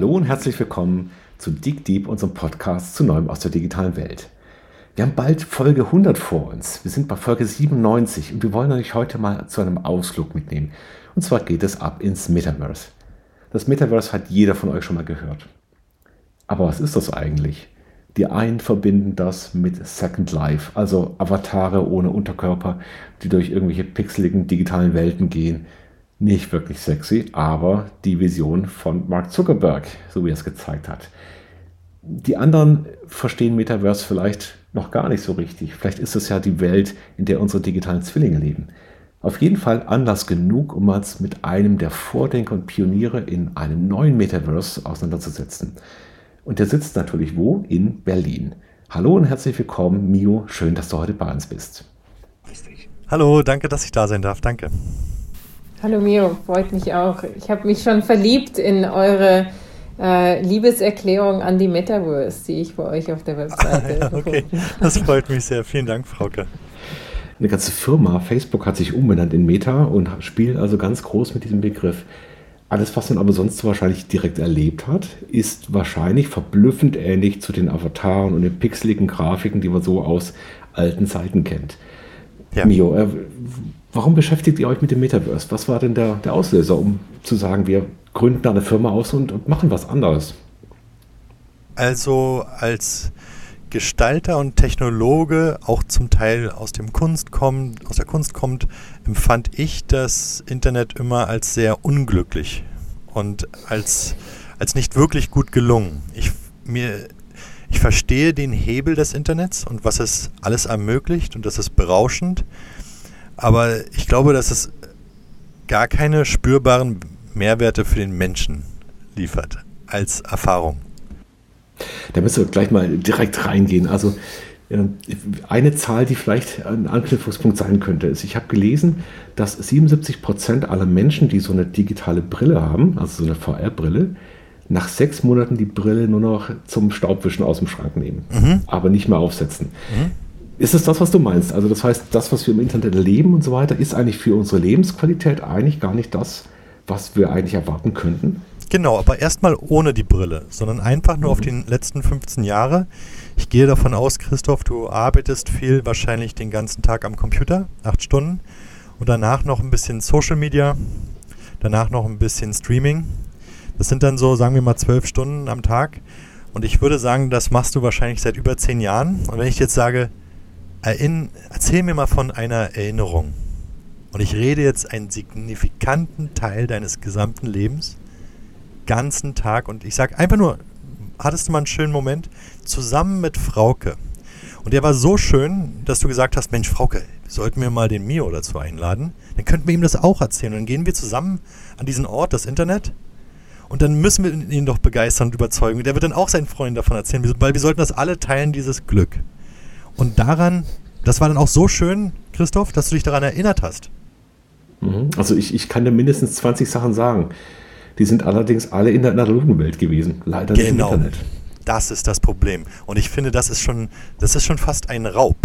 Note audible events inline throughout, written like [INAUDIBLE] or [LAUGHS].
Hallo und herzlich willkommen zu Dig Deep, unserem Podcast zu Neuem aus der digitalen Welt. Wir haben bald Folge 100 vor uns. Wir sind bei Folge 97 und wir wollen euch heute mal zu einem Ausflug mitnehmen. Und zwar geht es ab ins Metaverse. Das Metaverse hat jeder von euch schon mal gehört. Aber was ist das eigentlich? Die einen verbinden das mit Second Life, also Avatare ohne Unterkörper, die durch irgendwelche pixeligen digitalen Welten gehen nicht wirklich sexy, aber die Vision von Mark Zuckerberg, so wie er es gezeigt hat. Die anderen verstehen Metaverse vielleicht noch gar nicht so richtig. Vielleicht ist es ja die Welt, in der unsere digitalen Zwillinge leben. Auf jeden Fall Anlass genug, um uns mit einem der Vordenker und Pioniere in einem neuen Metaverse auseinanderzusetzen. Und der sitzt natürlich wo? In Berlin. Hallo und herzlich willkommen, Mio. Schön, dass du heute bei uns bist. Hallo, danke, dass ich da sein darf. Danke. Hallo Mio, freut mich auch. Ich habe mich schon verliebt in eure äh, Liebeserklärung an die Metaverse, die ich bei euch auf der [LAUGHS] Webseite. Ah, ja, okay, das freut mich sehr. Vielen Dank, Frauke. Eine ganze Firma, Facebook, hat sich umbenannt in Meta und spielt also ganz groß mit diesem Begriff. Alles, was man aber sonst wahrscheinlich direkt erlebt hat, ist wahrscheinlich verblüffend ähnlich zu den Avataren und den pixeligen Grafiken, die man so aus alten Zeiten kennt. Ja. Mio, äh, Warum beschäftigt ihr euch mit dem Metaverse? Was war denn der, der Auslöser, um zu sagen, wir gründen da eine Firma aus und, und machen was anderes? Also als Gestalter und Technologe, auch zum Teil aus dem Kunst kommt, aus der Kunst kommt, empfand ich das Internet immer als sehr unglücklich und als, als nicht wirklich gut gelungen. Ich, mir, ich verstehe den Hebel des Internets und was es alles ermöglicht und das ist berauschend. Aber ich glaube, dass es gar keine spürbaren Mehrwerte für den Menschen liefert als Erfahrung. Da müssen wir gleich mal direkt reingehen. Also eine Zahl, die vielleicht ein Anknüpfungspunkt sein könnte, ist, ich habe gelesen, dass 77 Prozent aller Menschen, die so eine digitale Brille haben, also so eine VR-Brille, nach sechs Monaten die Brille nur noch zum Staubwischen aus dem Schrank nehmen, mhm. aber nicht mehr aufsetzen. Mhm. Ist es das, was du meinst? Also das heißt, das, was wir im Internet erleben und so weiter, ist eigentlich für unsere Lebensqualität eigentlich gar nicht das, was wir eigentlich erwarten könnten? Genau, aber erstmal ohne die Brille, sondern einfach nur mhm. auf die letzten 15 Jahre. Ich gehe davon aus, Christoph, du arbeitest viel, wahrscheinlich den ganzen Tag am Computer, acht Stunden, und danach noch ein bisschen Social Media, danach noch ein bisschen Streaming. Das sind dann so, sagen wir mal, zwölf Stunden am Tag. Und ich würde sagen, das machst du wahrscheinlich seit über zehn Jahren. Und wenn ich jetzt sage, erzähl mir mal von einer Erinnerung. Und ich rede jetzt einen signifikanten Teil deines gesamten Lebens, ganzen Tag. Und ich sage einfach nur, hattest du mal einen schönen Moment zusammen mit Frauke. Und der war so schön, dass du gesagt hast, Mensch, Frauke, sollten wir mal den Mio dazu einladen? Dann könnten wir ihm das auch erzählen. Und dann gehen wir zusammen an diesen Ort, das Internet. Und dann müssen wir ihn doch begeistern und überzeugen. Der wird dann auch seinen Freunden davon erzählen, weil wir sollten das alle teilen, dieses Glück. Und daran, das war dann auch so schön, Christoph, dass du dich daran erinnert hast. Mhm. Also ich, ich kann dir mindestens 20 Sachen sagen. Die sind allerdings alle in der analogen Welt gewesen, leider genau. nicht im genau. Internet. Das ist das Problem. Und ich finde, das ist schon, das ist schon fast ein Raub.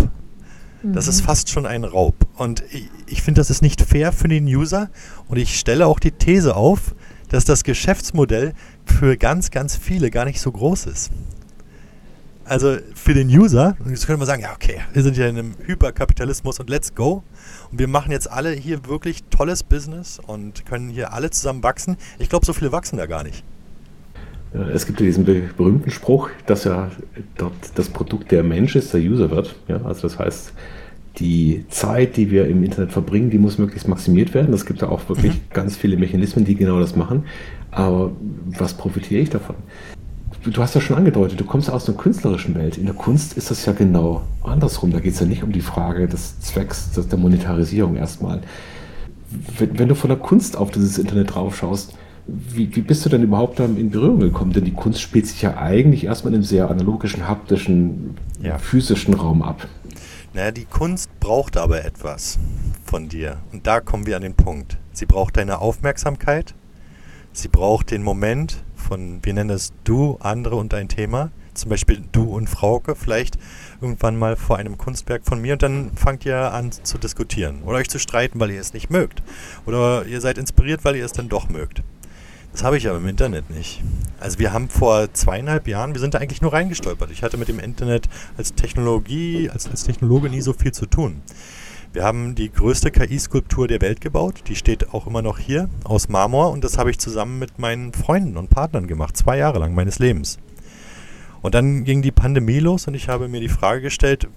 Das ist mhm. fast schon ein Raub. Und ich, ich finde, das ist nicht fair für den User. Und ich stelle auch die These auf, dass das Geschäftsmodell für ganz, ganz viele gar nicht so groß ist. Also für den User, jetzt könnte man sagen, ja, okay, wir sind ja in einem Hyperkapitalismus und let's go. Und wir machen jetzt alle hier wirklich tolles Business und können hier alle zusammen wachsen. Ich glaube, so viele wachsen da gar nicht. Es gibt ja diesen berühmten Spruch, dass ja dort das Produkt der Mensch ist, der User wird. Ja, also das heißt, die Zeit, die wir im Internet verbringen, die muss möglichst maximiert werden. Es gibt ja auch wirklich mhm. ganz viele Mechanismen, die genau das machen. Aber was profitiere ich davon? Du hast ja schon angedeutet, du kommst aus einer künstlerischen Welt. In der Kunst ist das ja genau andersrum. Da geht es ja nicht um die Frage des Zwecks der Monetarisierung erstmal. Wenn, wenn, du von der Kunst auf dieses Internet drauf schaust, wie, wie bist du denn überhaupt dann in Berührung gekommen? Denn die Kunst spielt sich ja eigentlich erstmal in einem sehr analogischen, haptischen, ja. physischen Raum ab. Naja, die Kunst braucht aber etwas von dir. Und da kommen wir an den Punkt. Sie braucht deine Aufmerksamkeit. Sie braucht den Moment, von, wir nennen es du, andere und ein Thema. Zum Beispiel du und Frauke, vielleicht irgendwann mal vor einem Kunstwerk von mir und dann fangt ihr an zu diskutieren oder euch zu streiten, weil ihr es nicht mögt. Oder ihr seid inspiriert, weil ihr es dann doch mögt. Das habe ich aber im Internet nicht. Also wir haben vor zweieinhalb Jahren, wir sind da eigentlich nur reingestolpert. Ich hatte mit dem Internet als Technologie, als, als Technologe nie so viel zu tun. Wir haben die größte KI-Skulptur der Welt gebaut. Die steht auch immer noch hier aus Marmor und das habe ich zusammen mit meinen Freunden und Partnern gemacht, zwei Jahre lang meines Lebens. Und dann ging die Pandemie los und ich habe mir die Frage gestellt,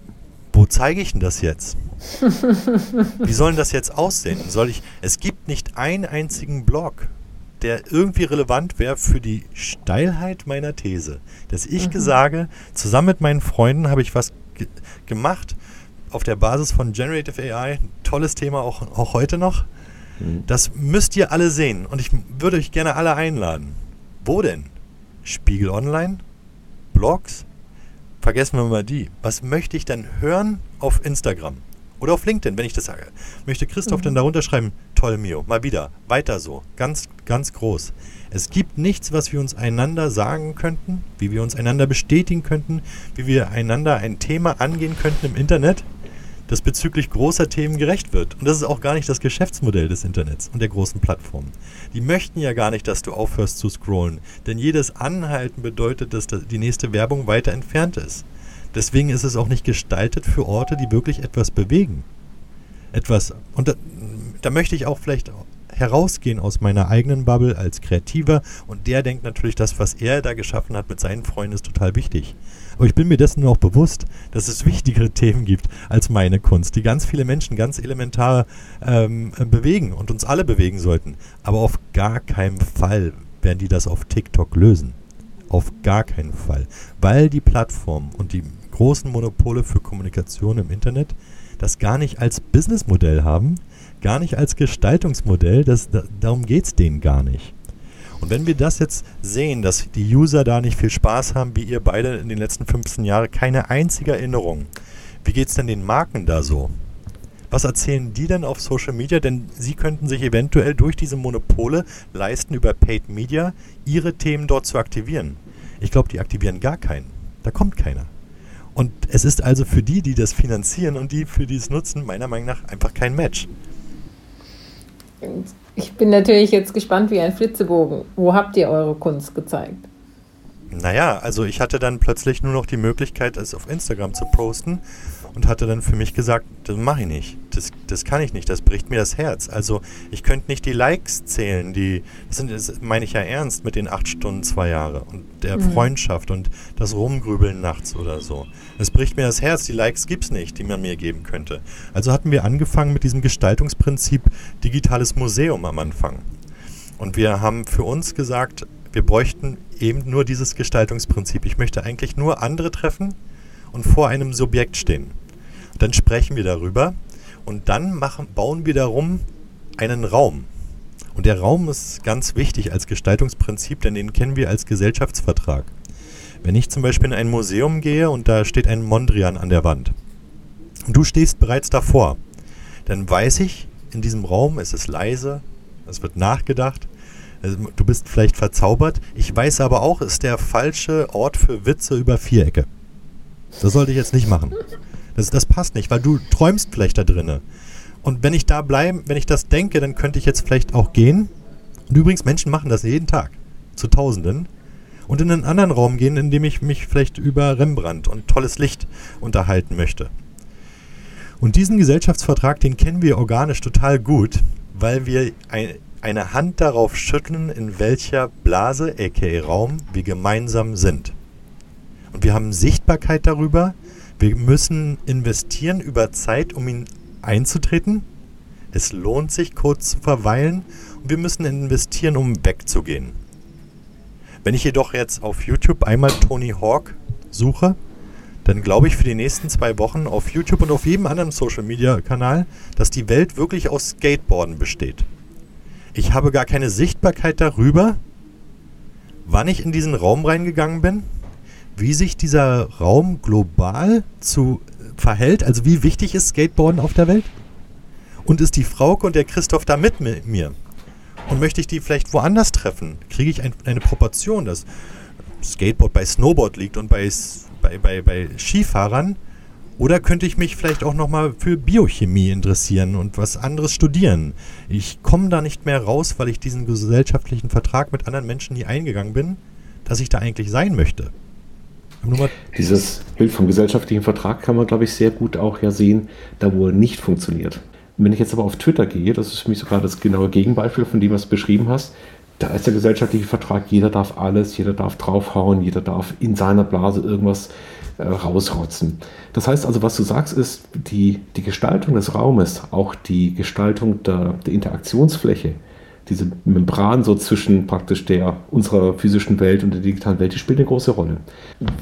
wo zeige ich denn das jetzt? [LAUGHS] Wie soll denn das jetzt aussehen? Soll ich, es gibt nicht einen einzigen Blog, der irgendwie relevant wäre für die Steilheit meiner These. Dass ich mhm. sage, zusammen mit meinen Freunden habe ich was ge gemacht, auf der Basis von Generative AI, tolles Thema auch, auch heute noch. Mhm. Das müsst ihr alle sehen und ich würde euch gerne alle einladen. Wo denn? Spiegel Online? Blogs? Vergessen wir mal die. Was möchte ich denn hören auf Instagram? Oder auf LinkedIn, wenn ich das sage. Möchte Christoph mhm. denn darunter schreiben, toll Mio, mal wieder, weiter so, ganz, ganz groß. Es gibt nichts, was wir uns einander sagen könnten, wie wir uns einander bestätigen könnten, wie wir einander ein Thema angehen könnten im Internet, das bezüglich großer Themen gerecht wird. Und das ist auch gar nicht das Geschäftsmodell des Internets und der großen Plattformen. Die möchten ja gar nicht, dass du aufhörst zu scrollen, denn jedes Anhalten bedeutet, dass die nächste Werbung weiter entfernt ist. Deswegen ist es auch nicht gestaltet für Orte, die wirklich etwas bewegen. Etwas, und da, da möchte ich auch vielleicht herausgehen aus meiner eigenen Bubble als Kreativer und der denkt natürlich, das, was er da geschaffen hat mit seinen Freunden, ist total wichtig. Aber ich bin mir dessen auch bewusst, dass es wichtigere Themen gibt als meine Kunst, die ganz viele Menschen ganz elementar ähm, bewegen und uns alle bewegen sollten. Aber auf gar keinen Fall werden die das auf TikTok lösen. Auf gar keinen Fall. Weil die Plattform und die großen Monopole für Kommunikation im Internet das gar nicht als Businessmodell haben, gar nicht als Gestaltungsmodell, das, da, darum geht es denen gar nicht. Und wenn wir das jetzt sehen, dass die User da nicht viel Spaß haben, wie ihr beide in den letzten 15 Jahren, keine einzige Erinnerung, wie geht es denn den Marken da so? Was erzählen die denn auf Social Media? Denn sie könnten sich eventuell durch diese Monopole leisten, über Paid Media ihre Themen dort zu aktivieren. Ich glaube, die aktivieren gar keinen. Da kommt keiner. Und es ist also für die, die das finanzieren und die, für die es nutzen, meiner Meinung nach einfach kein Match. Ich bin natürlich jetzt gespannt wie ein Flitzebogen. Wo habt ihr eure Kunst gezeigt? Naja, also ich hatte dann plötzlich nur noch die Möglichkeit, es auf Instagram zu posten und hatte dann für mich gesagt, das mache ich nicht. Das, das kann ich nicht, das bricht mir das Herz. Also ich könnte nicht die Likes zählen, die, das, sind, das meine ich ja ernst mit den acht Stunden, zwei Jahre und der mhm. Freundschaft und das Rumgrübeln nachts oder so. Es bricht mir das Herz, die Likes gibt es nicht, die man mir geben könnte. Also hatten wir angefangen mit diesem Gestaltungsprinzip digitales Museum am Anfang. Und wir haben für uns gesagt, wir bräuchten eben nur dieses Gestaltungsprinzip. Ich möchte eigentlich nur andere treffen und vor einem Subjekt stehen. Dann sprechen wir darüber und dann machen, bauen wir darum einen Raum. Und der Raum ist ganz wichtig als Gestaltungsprinzip, denn den kennen wir als Gesellschaftsvertrag. Wenn ich zum Beispiel in ein Museum gehe und da steht ein Mondrian an der Wand und du stehst bereits davor, dann weiß ich, in diesem Raum ist es leise, es wird nachgedacht, du bist vielleicht verzaubert. Ich weiß aber auch, ist der falsche Ort für Witze über Vierecke. Das sollte ich jetzt nicht machen. Das, das passt nicht, weil du träumst vielleicht da drinnen. Und wenn ich da bleibe, wenn ich das denke, dann könnte ich jetzt vielleicht auch gehen. Und übrigens, Menschen machen das jeden Tag. Zu Tausenden. Und in einen anderen Raum gehen, in dem ich mich vielleicht über Rembrandt und tolles Licht unterhalten möchte. Und diesen Gesellschaftsvertrag, den kennen wir organisch total gut, weil wir ein, eine Hand darauf schütteln, in welcher Blase, aka Raum, wir gemeinsam sind. Und wir haben Sichtbarkeit darüber. Wir müssen investieren über Zeit, um ihn einzutreten. Es lohnt sich, kurz zu verweilen. Und wir müssen investieren, um wegzugehen. Wenn ich jedoch jetzt auf YouTube einmal Tony Hawk suche, dann glaube ich für die nächsten zwei Wochen auf YouTube und auf jedem anderen Social Media Kanal, dass die Welt wirklich aus Skateboarden besteht. Ich habe gar keine Sichtbarkeit darüber, wann ich in diesen Raum reingegangen bin, wie sich dieser Raum global zu äh, verhält. Also wie wichtig ist Skateboarden auf der Welt? Und ist die Frauke und der Christoph da mit mir? Und möchte ich die vielleicht woanders treffen? Kriege ich ein, eine Proportion, dass Skateboard bei Snowboard liegt und bei, bei, bei, bei Skifahrern Oder könnte ich mich vielleicht auch nochmal für Biochemie interessieren und was anderes studieren? Ich komme da nicht mehr raus, weil ich diesen gesellschaftlichen Vertrag mit anderen Menschen nie eingegangen bin, dass ich da eigentlich sein möchte. Dieses Bild vom gesellschaftlichen Vertrag kann man, glaube ich, sehr gut auch ja sehen, da wo er nicht funktioniert. Wenn ich jetzt aber auf Twitter gehe, das ist für mich sogar das genaue Gegenbeispiel von dem, was du beschrieben hast, da ist der gesellschaftliche Vertrag, jeder darf alles, jeder darf draufhauen, jeder darf in seiner Blase irgendwas rausrotzen. Das heißt also, was du sagst, ist, die, die Gestaltung des Raumes, auch die Gestaltung der, der Interaktionsfläche, diese Membran so zwischen praktisch der unserer physischen Welt und der digitalen Welt, die spielt eine große Rolle.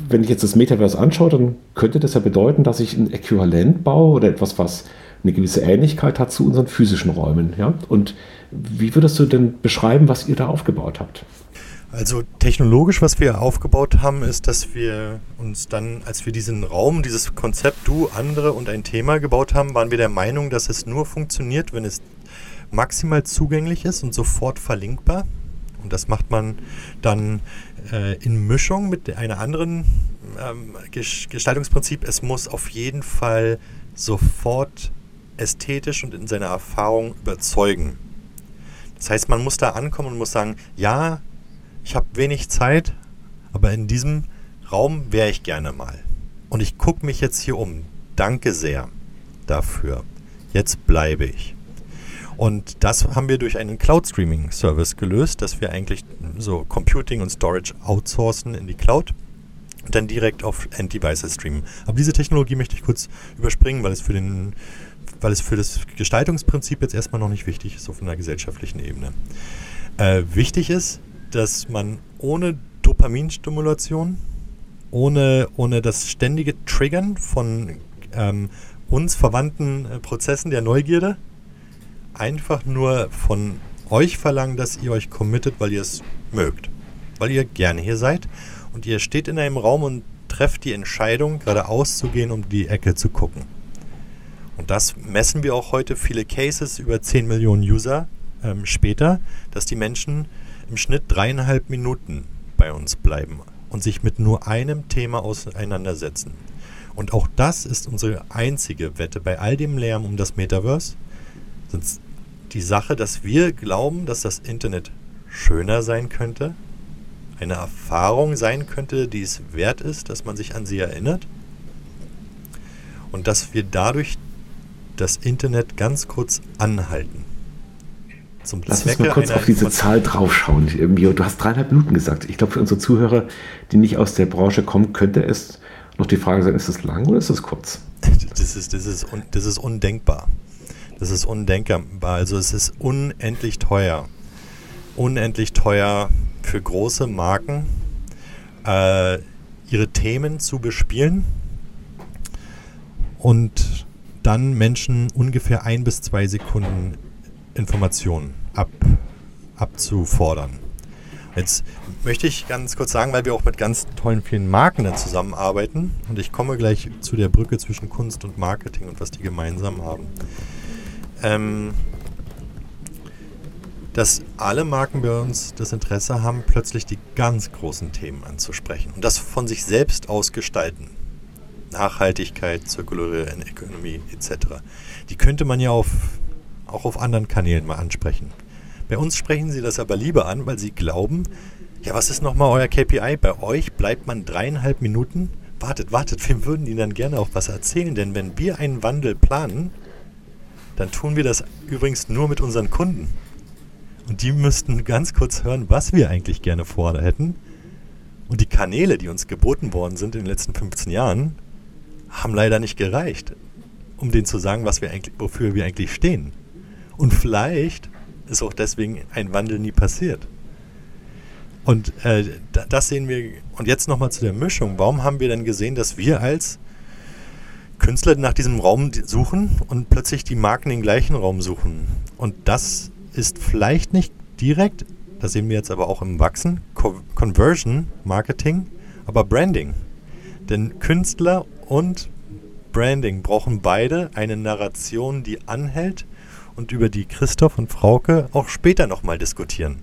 Wenn ich jetzt das Metaverse anschaue, dann könnte das ja bedeuten, dass ich ein Äquivalent baue oder etwas, was eine gewisse Ähnlichkeit hat zu unseren physischen Räumen. Ja? Und wie würdest du denn beschreiben, was ihr da aufgebaut habt? Also technologisch, was wir aufgebaut haben, ist, dass wir uns dann, als wir diesen Raum, dieses Konzept Du, andere und ein Thema gebaut haben, waren wir der Meinung, dass es nur funktioniert, wenn es maximal zugänglich ist und sofort verlinkbar. Und das macht man dann äh, in Mischung mit einer anderen ähm, Gestaltungsprinzip. Es muss auf jeden Fall sofort ästhetisch und in seiner Erfahrung überzeugen. Das heißt, man muss da ankommen und muss sagen, ja, ich habe wenig Zeit, aber in diesem Raum wäre ich gerne mal. Und ich gucke mich jetzt hier um. Danke sehr dafür. Jetzt bleibe ich. Und das haben wir durch einen Cloud Streaming Service gelöst, dass wir eigentlich so Computing und Storage outsourcen in die Cloud und dann direkt auf End-Devices streamen. Aber diese Technologie möchte ich kurz überspringen, weil es für den weil es für das Gestaltungsprinzip jetzt erstmal noch nicht wichtig ist auf einer gesellschaftlichen Ebene. Äh, wichtig ist, dass man ohne Dopaminstimulation, ohne, ohne das ständige Triggern von ähm, uns verwandten äh, Prozessen der Neugierde, einfach nur von euch verlangen, dass ihr euch committet, weil ihr es mögt, weil ihr gerne hier seid und ihr steht in einem Raum und trefft die Entscheidung, geradeaus zu gehen, um die Ecke zu gucken. Und das messen wir auch heute viele Cases über 10 Millionen User ähm, später, dass die Menschen im Schnitt dreieinhalb Minuten bei uns bleiben und sich mit nur einem Thema auseinandersetzen. Und auch das ist unsere einzige Wette bei all dem Lärm um das Metaverse. Sind die Sache, dass wir glauben, dass das Internet schöner sein könnte, eine Erfahrung sein könnte, die es wert ist, dass man sich an sie erinnert und dass wir dadurch das Internet ganz kurz anhalten. Zum Lass Zwecke uns mal kurz auf diese Zahl draufschauen. Du hast dreieinhalb Minuten gesagt. Ich glaube, für unsere Zuhörer, die nicht aus der Branche kommen, könnte es noch die Frage sein, ist es lang oder ist es kurz? Das ist, das, ist un, das ist undenkbar. Das ist undenkbar. Also es ist unendlich teuer. Unendlich teuer für große Marken, äh, ihre Themen zu bespielen und dann Menschen ungefähr ein bis zwei Sekunden Informationen ab, abzufordern. Jetzt möchte ich ganz kurz sagen, weil wir auch mit ganz tollen vielen Marken dann zusammenarbeiten und ich komme gleich zu der Brücke zwischen Kunst und Marketing und was die gemeinsam haben. Ähm, dass alle Marken bei uns das Interesse haben, plötzlich die ganz großen Themen anzusprechen und das von sich selbst aus gestalten. Nachhaltigkeit, Circular Economy etc. Die könnte man ja auf, auch auf anderen Kanälen mal ansprechen. Bei uns sprechen sie das aber lieber an, weil sie glauben, ja, was ist nochmal euer KPI? Bei euch bleibt man dreieinhalb Minuten. Wartet, wartet, wir würden Ihnen dann gerne auch was erzählen, denn wenn wir einen Wandel planen, dann tun wir das übrigens nur mit unseren Kunden. Und die müssten ganz kurz hören, was wir eigentlich gerne vorhätten. Und die Kanäle, die uns geboten worden sind in den letzten 15 Jahren, haben leider nicht gereicht, um denen zu sagen, was wir eigentlich, wofür wir eigentlich stehen. Und vielleicht ist auch deswegen ein Wandel nie passiert. Und äh, das sehen wir. Und jetzt nochmal zu der Mischung. Warum haben wir denn gesehen, dass wir als Künstler nach diesem Raum suchen und plötzlich die Marken den gleichen Raum suchen? Und das ist vielleicht nicht direkt, das sehen wir jetzt aber auch im Wachsen, Co Conversion Marketing, aber Branding. Denn Künstler und Branding brauchen beide eine Narration, die anhält und über die Christoph und Frauke auch später nochmal diskutieren.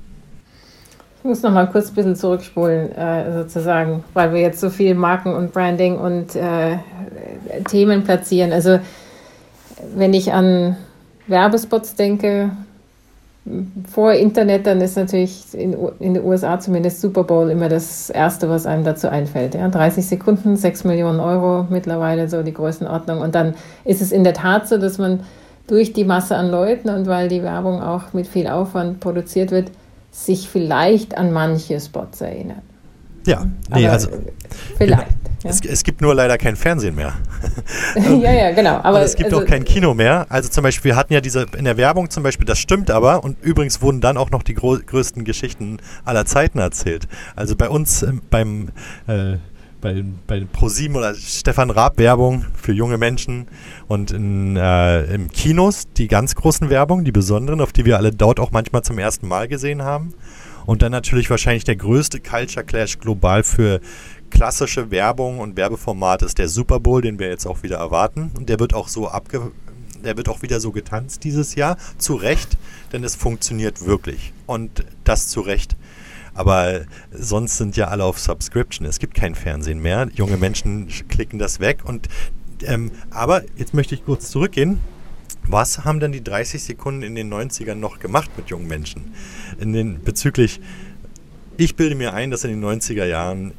Ich muss nochmal kurz ein bisschen zurückspulen, äh, sozusagen, weil wir jetzt so viel Marken und Branding und äh, Themen platzieren. Also wenn ich an Werbespots denke, vor Internet, dann ist natürlich in, in den USA zumindest Super Bowl immer das Erste, was einem dazu einfällt. Ja? 30 Sekunden, 6 Millionen Euro mittlerweile so die Größenordnung. Und dann ist es in der Tat so, dass man durch die Masse an Leuten und weil die Werbung auch mit viel Aufwand produziert wird, sich vielleicht an manche Spots erinnert. Ja, nee, Aber also vielleicht. Ja. Es, es, gibt nur leider kein Fernsehen mehr. [LAUGHS] ja, ja, genau. Aber und es gibt also, auch kein Kino mehr. Also zum Beispiel, wir hatten ja diese in der Werbung zum Beispiel, das stimmt aber. Und übrigens wurden dann auch noch die größten Geschichten aller Zeiten erzählt. Also bei uns ähm, beim äh, bei, bei ProSieben oder Stefan Raab Werbung für junge Menschen und in, äh, im Kinos die ganz großen Werbung, die besonderen, auf die wir alle dort auch manchmal zum ersten Mal gesehen haben. Und dann natürlich wahrscheinlich der größte Culture Clash global für klassische Werbung und Werbeformat ist der Super Bowl, den wir jetzt auch wieder erwarten. Und der wird auch so abge der wird auch wieder so getanzt dieses Jahr. Zu Recht, denn es funktioniert wirklich. Und das zu Recht. Aber sonst sind ja alle auf Subscription. Es gibt kein Fernsehen mehr. Junge Menschen klicken das weg. Und ähm, aber jetzt möchte ich kurz zurückgehen. Was haben denn die 30 Sekunden in den 90ern noch gemacht mit jungen Menschen? In den bezüglich ich bilde mir ein, dass in den 90er Jahren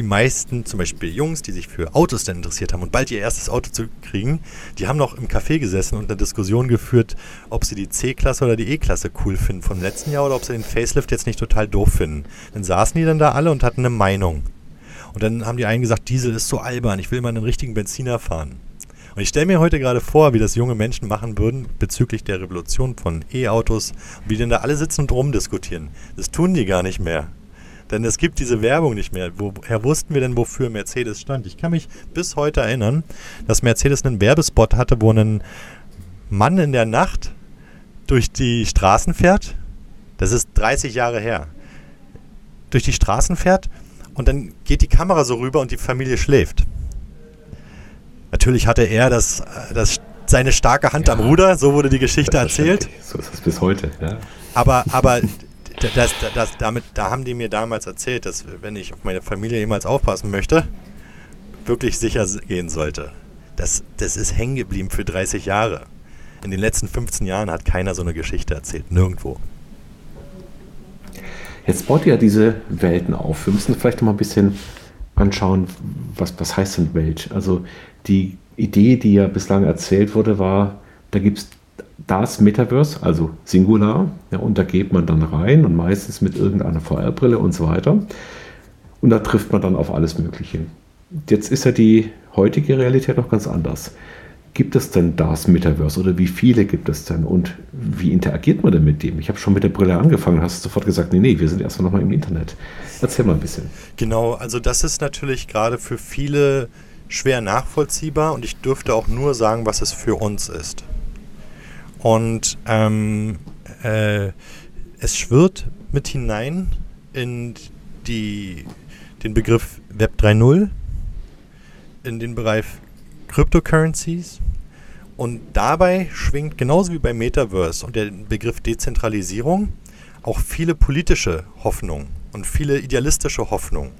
die meisten, zum Beispiel Jungs, die sich für Autos dann interessiert haben und bald ihr erstes Auto zu kriegen, die haben noch im Café gesessen und eine Diskussion geführt, ob sie die C-Klasse oder die E-Klasse cool finden vom letzten Jahr oder ob sie den Facelift jetzt nicht total doof finden. Dann saßen die dann da alle und hatten eine Meinung. Und dann haben die einen gesagt, Diesel ist so albern, ich will mal einen richtigen Benziner fahren. Und ich stelle mir heute gerade vor, wie das junge Menschen machen würden bezüglich der Revolution von E-Autos, wie denn da alle sitzen und rumdiskutieren. Das tun die gar nicht mehr. Denn es gibt diese Werbung nicht mehr. Woher wussten wir denn, wofür Mercedes stand? Ich kann mich bis heute erinnern, dass Mercedes einen Werbespot hatte, wo ein Mann in der Nacht durch die Straßen fährt. Das ist 30 Jahre her. Durch die Straßen fährt und dann geht die Kamera so rüber und die Familie schläft. Natürlich hatte er das, das, seine starke Hand ja, am Ruder, so wurde die Geschichte erzählt. So ist es bis heute, ja. Aber, aber das, das, damit, da haben die mir damals erzählt, dass wenn ich auf meine Familie jemals aufpassen möchte, wirklich sicher gehen sollte. Das, das ist hängen geblieben für 30 Jahre. In den letzten 15 Jahren hat keiner so eine Geschichte erzählt, nirgendwo. Jetzt baut ihr ja diese Welten auf. Wir müssen vielleicht mal ein bisschen anschauen, was, was heißt denn Welt? Also die Idee, die ja bislang erzählt wurde, war, da gibt es das Metaverse, also Singular, ja, und da geht man dann rein und meistens mit irgendeiner VR-Brille und so weiter. Und da trifft man dann auf alles Mögliche. Jetzt ist ja die heutige Realität noch ganz anders. Gibt es denn das Metaverse oder wie viele gibt es denn und wie interagiert man denn mit dem? Ich habe schon mit der Brille angefangen, hast sofort gesagt, nee, nee, wir sind erstmal nochmal im Internet. Erzähl mal ein bisschen. Genau, also das ist natürlich gerade für viele schwer nachvollziehbar und ich dürfte auch nur sagen, was es für uns ist. Und ähm, äh, es schwirrt mit hinein in die, den Begriff Web 3.0, in den Bereich Cryptocurrencies. Und dabei schwingt genauso wie beim Metaverse und der Begriff Dezentralisierung auch viele politische Hoffnung und viele idealistische Hoffnung.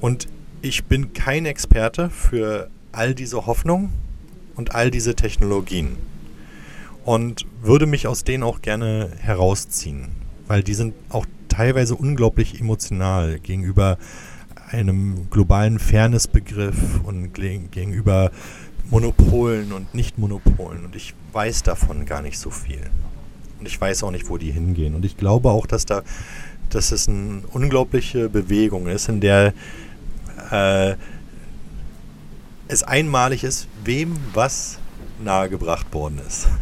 Und ich bin kein Experte für all diese Hoffnungen und all diese Technologien und würde mich aus denen auch gerne herausziehen, weil die sind auch teilweise unglaublich emotional gegenüber einem globalen Fairnessbegriff und gegenüber Monopolen und Nicht-Monopolen. Und ich weiß davon gar nicht so viel. Und ich weiß auch nicht, wo die hingehen. Und ich glaube auch, dass da, dass es eine unglaubliche Bewegung ist, in der äh, es einmalig ist, wem was nahegebracht worden ist. [LAUGHS]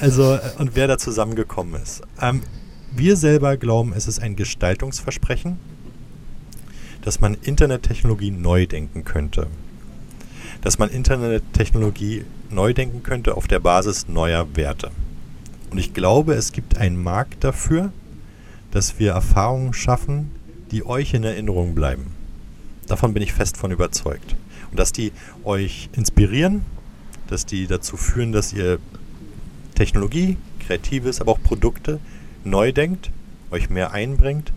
also, [LAUGHS] und wer da zusammengekommen ist. Ähm, wir selber glauben, es ist ein Gestaltungsversprechen, dass man Internettechnologie neu denken könnte. Dass man Internettechnologie neu denken könnte auf der Basis neuer Werte. Und ich glaube, es gibt einen Markt dafür, dass wir Erfahrungen schaffen, die euch in Erinnerung bleiben. Davon bin ich fest von überzeugt. Und dass die euch inspirieren, dass die dazu führen, dass ihr Technologie, Kreatives, aber auch Produkte neu denkt, euch mehr einbringt,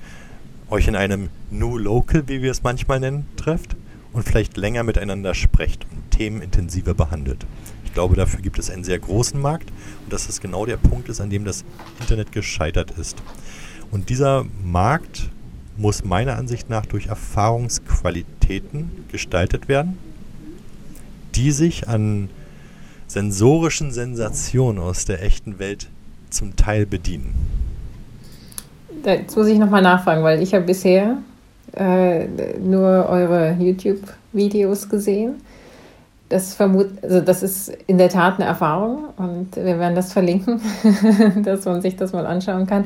euch in einem New Local, wie wir es manchmal nennen, trefft und vielleicht länger miteinander sprecht. Und Themen intensiver behandelt. Ich glaube, dafür gibt es einen sehr großen Markt und dass das genau der Punkt ist, an dem das Internet gescheitert ist. Und dieser Markt muss meiner Ansicht nach durch Erfahrungsqualitäten gestaltet werden, die sich an sensorischen Sensationen aus der echten Welt zum Teil bedienen. Jetzt muss ich nochmal nachfragen, weil ich habe bisher äh, nur eure YouTube-Videos gesehen. Das, vermut, also das ist in der Tat eine Erfahrung und wir werden das verlinken, [LAUGHS] dass man sich das mal anschauen kann.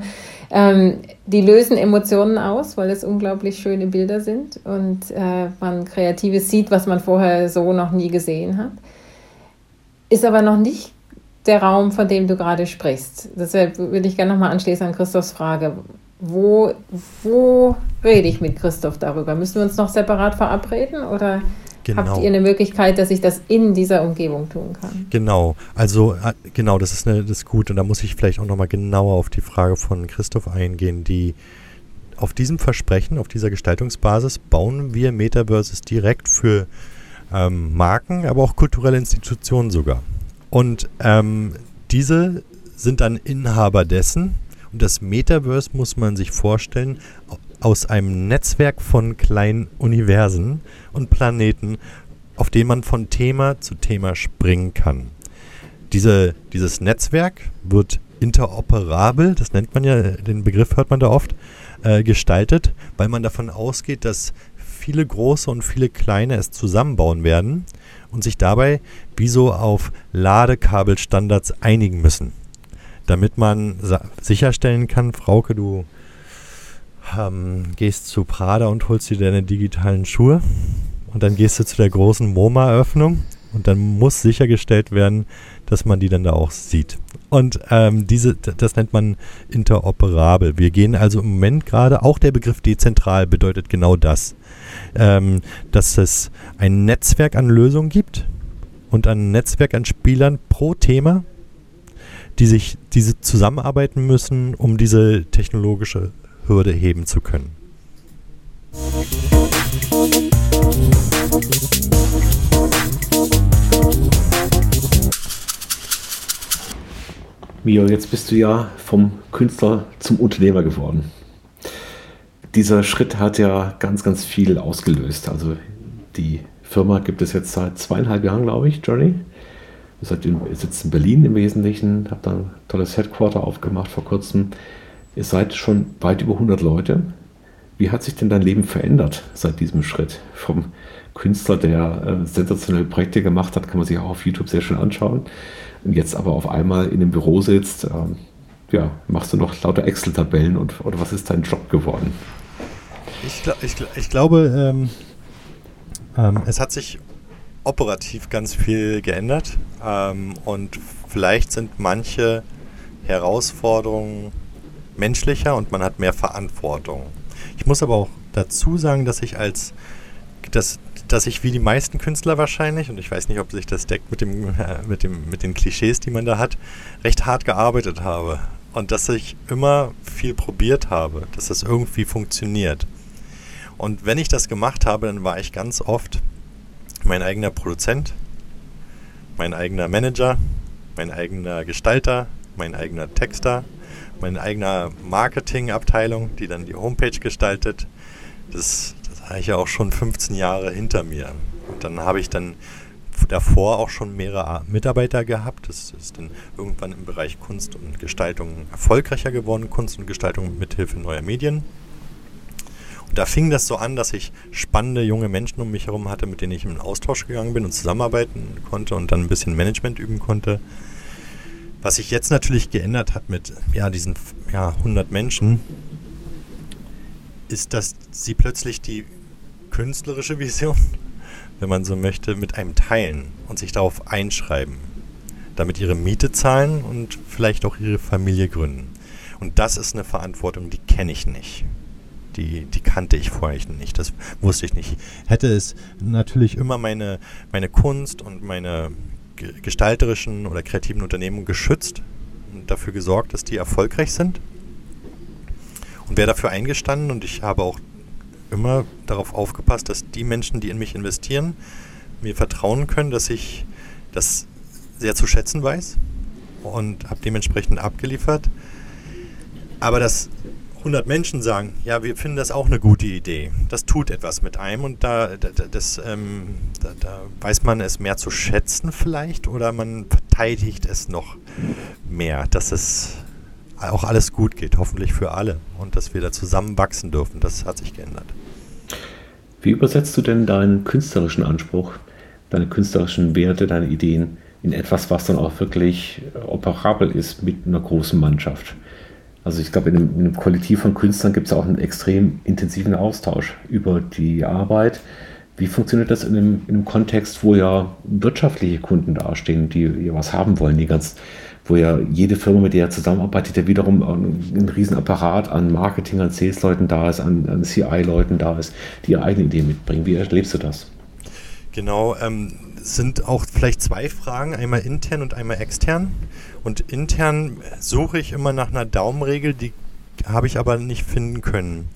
Ähm, die lösen Emotionen aus, weil es unglaublich schöne Bilder sind und äh, man Kreatives sieht, was man vorher so noch nie gesehen hat. Ist aber noch nicht der Raum, von dem du gerade sprichst. Deshalb würde ich gerne nochmal anschließen an Christophs Frage. Wo, wo rede ich mit Christoph darüber? Müssen wir uns noch separat verabreden oder Genau. Habt ihr eine Möglichkeit, dass ich das in dieser Umgebung tun kann? Genau, also äh, genau, das ist, eine, das ist gut und da muss ich vielleicht auch nochmal genauer auf die Frage von Christoph eingehen, die auf diesem Versprechen, auf dieser Gestaltungsbasis bauen wir Metaverses direkt für ähm, Marken, aber auch kulturelle Institutionen sogar. Und ähm, diese sind dann Inhaber dessen und das Metaverse muss man sich vorstellen aus einem Netzwerk von kleinen Universen und Planeten, auf denen man von Thema zu Thema springen kann. Diese, dieses Netzwerk wird interoperabel, das nennt man ja, den Begriff hört man da oft, äh, gestaltet, weil man davon ausgeht, dass viele große und viele kleine es zusammenbauen werden und sich dabei wie so auf Ladekabelstandards einigen müssen. Damit man sicherstellen kann, Frauke, du ähm, gehst zu Prada und holst dir deine digitalen Schuhe und dann gehst du zu der großen MoMA-Eröffnung und dann muss sichergestellt werden, dass man die dann da auch sieht. Und ähm, diese, das nennt man interoperabel. Wir gehen also im Moment gerade, auch der Begriff dezentral bedeutet genau das, ähm, dass es ein Netzwerk an Lösungen gibt und ein Netzwerk an Spielern pro Thema, die sich diese zusammenarbeiten müssen, um diese technologische Hürde heben zu können. Mio, jetzt bist du ja vom Künstler zum Unternehmer geworden. Dieser Schritt hat ja ganz, ganz viel ausgelöst. Also die Firma gibt es jetzt seit zweieinhalb Jahren, glaube ich, Journey. Ihr sitzt in Berlin im Wesentlichen, habt dann ein tolles Headquarter aufgemacht vor kurzem. Ihr seid schon weit über 100 Leute. Wie hat sich denn dein Leben verändert seit diesem Schritt? Vom Künstler, der äh, sensationelle Projekte gemacht hat, kann man sich auch auf YouTube sehr schön anschauen. Und jetzt aber auf einmal in einem Büro sitzt, ähm, ja, machst du noch lauter Excel-Tabellen und oder was ist dein Job geworden? Ich, ich, ich glaube, ähm, ähm, es hat sich operativ ganz viel geändert ähm, und vielleicht sind manche Herausforderungen menschlicher und man hat mehr Verantwortung. Ich muss aber auch dazu sagen, dass ich als dass, dass ich wie die meisten Künstler wahrscheinlich, und ich weiß nicht, ob sich das deckt mit, dem, [LAUGHS] mit, dem, mit den Klischees, die man da hat, recht hart gearbeitet habe. Und dass ich immer viel probiert habe, dass das irgendwie funktioniert. Und wenn ich das gemacht habe, dann war ich ganz oft mein eigener Produzent, mein eigener Manager, mein eigener Gestalter, mein eigener Texter, meine eigene Marketingabteilung, die dann die Homepage gestaltet. Das, das habe ich ja auch schon 15 Jahre hinter mir. Und dann habe ich dann davor auch schon mehrere Mitarbeiter gehabt. Das ist dann irgendwann im Bereich Kunst und Gestaltung erfolgreicher geworden, Kunst und Gestaltung mithilfe neuer Medien. Und da fing das so an, dass ich spannende junge Menschen um mich herum hatte, mit denen ich in Austausch gegangen bin und zusammenarbeiten konnte und dann ein bisschen Management üben konnte. Was sich jetzt natürlich geändert hat mit ja, diesen ja, 100 Menschen, ist, dass sie plötzlich die künstlerische Vision, [LAUGHS] wenn man so möchte, mit einem teilen und sich darauf einschreiben, damit ihre Miete zahlen und vielleicht auch ihre Familie gründen. Und das ist eine Verantwortung, die kenne ich nicht. Die, die kannte ich vorher nicht. Das wusste ich nicht. Hätte es natürlich immer meine, meine Kunst und meine gestalterischen oder kreativen Unternehmen geschützt und dafür gesorgt, dass die erfolgreich sind. Und wäre dafür eingestanden und ich habe auch immer darauf aufgepasst, dass die Menschen, die in mich investieren, mir vertrauen können, dass ich das sehr zu schätzen weiß und habe dementsprechend abgeliefert. Aber dass 100 Menschen sagen, ja, wir finden das auch eine gute Idee, das tut etwas mit einem und da, da das, ähm, da, da weiß man es mehr zu schätzen vielleicht oder man verteidigt es noch mehr, dass es auch alles gut geht, hoffentlich für alle und dass wir da zusammen wachsen dürfen. Das hat sich geändert. Wie übersetzt du denn deinen künstlerischen Anspruch, deine künstlerischen Werte, deine Ideen in etwas, was dann auch wirklich operabel ist mit einer großen Mannschaft? Also ich glaube, in einem, in einem Kollektiv von Künstlern gibt es auch einen extrem intensiven Austausch über die Arbeit. Wie funktioniert das in einem, in einem Kontext, wo ja wirtschaftliche Kunden dastehen, die ja was haben wollen, die ganz wo ja jede Firma, mit der er zusammenarbeitet, ja wiederum ein Riesenapparat an Marketing, an Sales-Leuten da ist, an, an CI-Leuten da ist, die ihre eigene Idee mitbringen. Wie erlebst du das? Genau, ähm, sind auch vielleicht zwei Fragen, einmal intern und einmal extern. Und intern suche ich immer nach einer Daumenregel, die habe ich aber nicht finden können.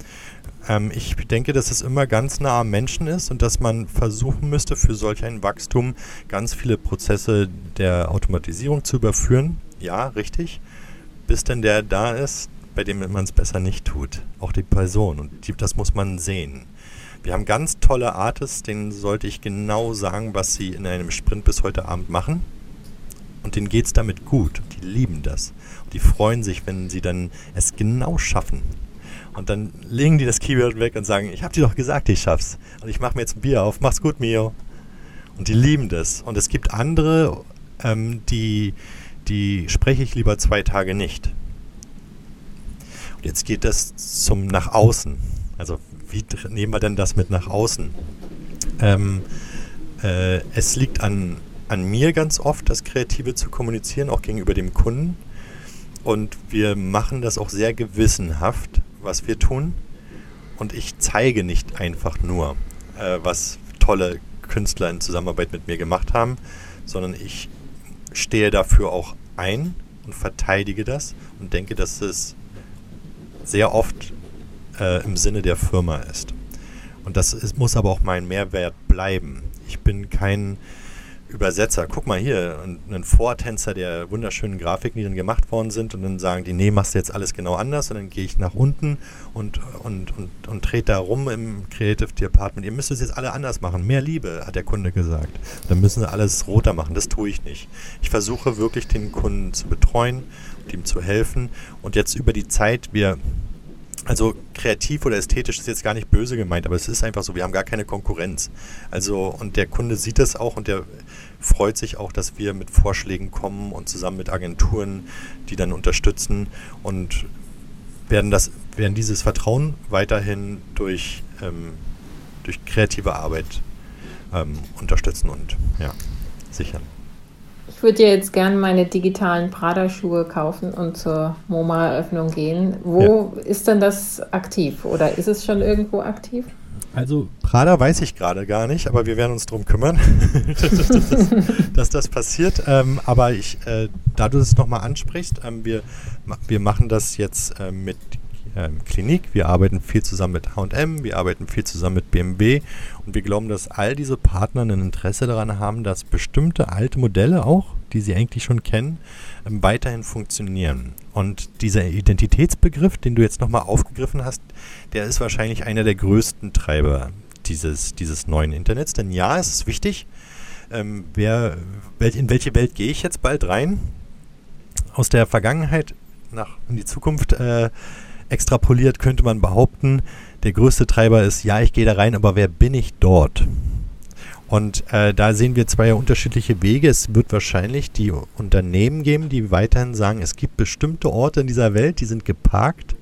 Ähm, ich denke, dass es immer ganz nah am Menschen ist und dass man versuchen müsste, für solch ein Wachstum ganz viele Prozesse der Automatisierung zu überführen. Ja, richtig. Bis denn der da ist, bei dem man es besser nicht tut. Auch die Person. Und die, das muss man sehen. Wir haben ganz tolle Artists, denen sollte ich genau sagen, was sie in einem Sprint bis heute Abend machen. Und denen geht es damit gut. Die lieben das. Und die freuen sich, wenn sie dann es genau schaffen. Und dann legen die das Keyword weg und sagen, ich habe dir doch gesagt, ich schaff's. Und ich mache mir jetzt ein Bier auf. Mach's gut, Mio. Und die lieben das. Und es gibt andere, ähm, die, die spreche ich lieber zwei Tage nicht. Und jetzt geht das zum nach außen. Also wie nehmen wir denn das mit nach außen? Ähm, äh, es liegt an, an mir ganz oft, das Kreative zu kommunizieren, auch gegenüber dem Kunden. Und wir machen das auch sehr gewissenhaft was wir tun. Und ich zeige nicht einfach nur, äh, was tolle Künstler in Zusammenarbeit mit mir gemacht haben, sondern ich stehe dafür auch ein und verteidige das und denke, dass es sehr oft äh, im Sinne der Firma ist. Und das ist, muss aber auch mein Mehrwert bleiben. Ich bin kein Übersetzer, guck mal hier, einen Vortänzer der wunderschönen Grafiken, die dann gemacht worden sind und dann sagen die, nee, machst du jetzt alles genau anders und dann gehe ich nach unten und, und, und, und trete da rum im Creative Department. Ihr müsst es jetzt alle anders machen. Mehr Liebe, hat der Kunde gesagt. Dann müssen sie alles roter machen. Das tue ich nicht. Ich versuche wirklich den Kunden zu betreuen und ihm zu helfen und jetzt über die Zeit, wir also kreativ oder ästhetisch ist jetzt gar nicht böse gemeint, aber es ist einfach so, wir haben gar keine Konkurrenz. Also und der Kunde sieht das auch und der freut sich auch, dass wir mit Vorschlägen kommen und zusammen mit Agenturen, die dann unterstützen und werden das werden dieses Vertrauen weiterhin durch ähm, durch kreative Arbeit ähm, unterstützen und ja sichern. Ich würde ja jetzt gerne meine digitalen Prada-Schuhe kaufen und zur MoMA-Eröffnung gehen. Wo ja. ist denn das aktiv oder ist es schon irgendwo aktiv? Also Prada weiß ich gerade gar nicht, aber wir werden uns darum kümmern, dass, [LAUGHS] das, dass, das, passiert. Ähm, aber ich, äh, da du es nochmal ansprichst, ähm, wir, wir machen das jetzt äh, mit ähm, Klinik, wir arbeiten viel zusammen mit HM, wir arbeiten viel zusammen mit BMW und wir glauben, dass all diese Partner ein Interesse daran haben, dass bestimmte alte Modelle auch, die sie eigentlich schon kennen, ähm, weiterhin funktionieren. Und dieser Identitätsbegriff, den du jetzt nochmal aufgegriffen hast, der ist wahrscheinlich einer der größten Treiber dieses, dieses neuen Internets. Denn ja, es ist wichtig, ähm, wer, in welche Welt gehe ich jetzt bald rein? Aus der Vergangenheit nach in die Zukunft äh, extrapoliert könnte man behaupten, der größte Treiber ist, ja, ich gehe da rein, aber wer bin ich dort? Und äh, da sehen wir zwei unterschiedliche Wege. Es wird wahrscheinlich die Unternehmen geben, die weiterhin sagen, es gibt bestimmte Orte in dieser Welt, die sind geparkt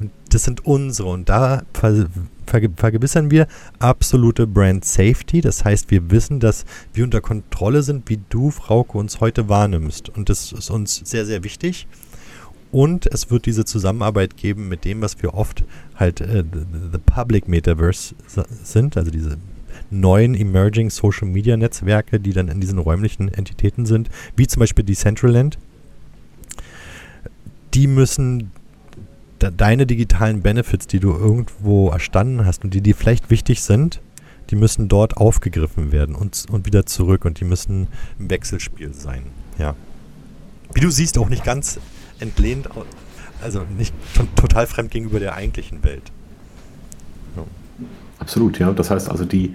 und das sind unsere. Und da ver ver vergewissern wir absolute Brand Safety. Das heißt, wir wissen, dass wir unter Kontrolle sind, wie du, Frauke, uns heute wahrnimmst. Und das ist uns sehr, sehr wichtig. Und es wird diese Zusammenarbeit geben mit dem, was wir oft halt äh, the, the Public Metaverse sind, also diese neuen Emerging Social Media Netzwerke, die dann in diesen räumlichen Entitäten sind, wie zum Beispiel Decentraland. Die müssen deine digitalen Benefits, die du irgendwo erstanden hast und die dir vielleicht wichtig sind, die müssen dort aufgegriffen werden und, und wieder zurück und die müssen im Wechselspiel sein. Ja. Wie du siehst, auch nicht ganz entlehnt, also nicht total fremd gegenüber der eigentlichen Welt. Absolut, ja. Das heißt also, die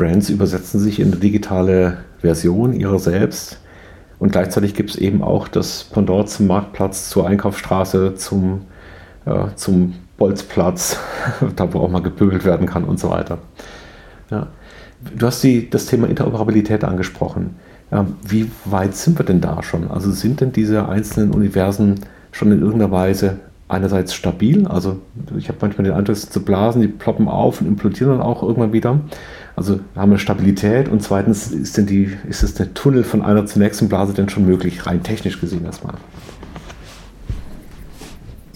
Brands übersetzen sich in eine digitale Version ihrer selbst. Und gleichzeitig gibt es eben auch das Pendant zum Marktplatz, zur Einkaufsstraße, zum, äh, zum Bolzplatz, [LAUGHS] da wo auch mal gepöbelt werden kann und so weiter. Ja. Du hast die, das Thema Interoperabilität angesprochen. Ähm, wie weit sind wir denn da schon? Also sind denn diese einzelnen Universen schon in irgendeiner Weise einerseits stabil? Also ich habe manchmal den Eindruck, zu Blasen, die ploppen auf und implodieren dann auch irgendwann wieder. Also haben wir Stabilität und zweitens ist denn die, ist es der Tunnel von einer zur nächsten Blase denn schon möglich, rein technisch gesehen erstmal?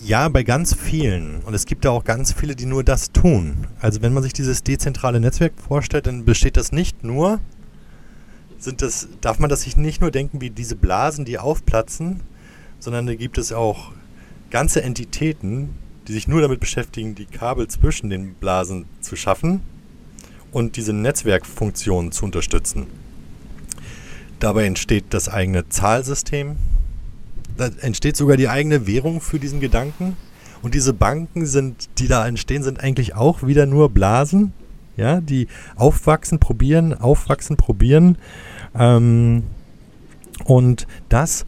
Ja, bei ganz vielen. Und es gibt da auch ganz viele, die nur das tun. Also wenn man sich dieses dezentrale Netzwerk vorstellt, dann besteht das nicht nur, sind das, darf man das sich nicht nur denken wie diese Blasen, die aufplatzen, sondern da gibt es auch ganze Entitäten, die sich nur damit beschäftigen, die Kabel zwischen den Blasen zu schaffen und diese Netzwerkfunktionen zu unterstützen. Dabei entsteht das eigene Zahlsystem, da entsteht sogar die eigene Währung für diesen Gedanken. Und diese Banken sind, die da entstehen, sind eigentlich auch wieder nur Blasen, ja, die aufwachsen, probieren, aufwachsen, probieren. Ähm, und das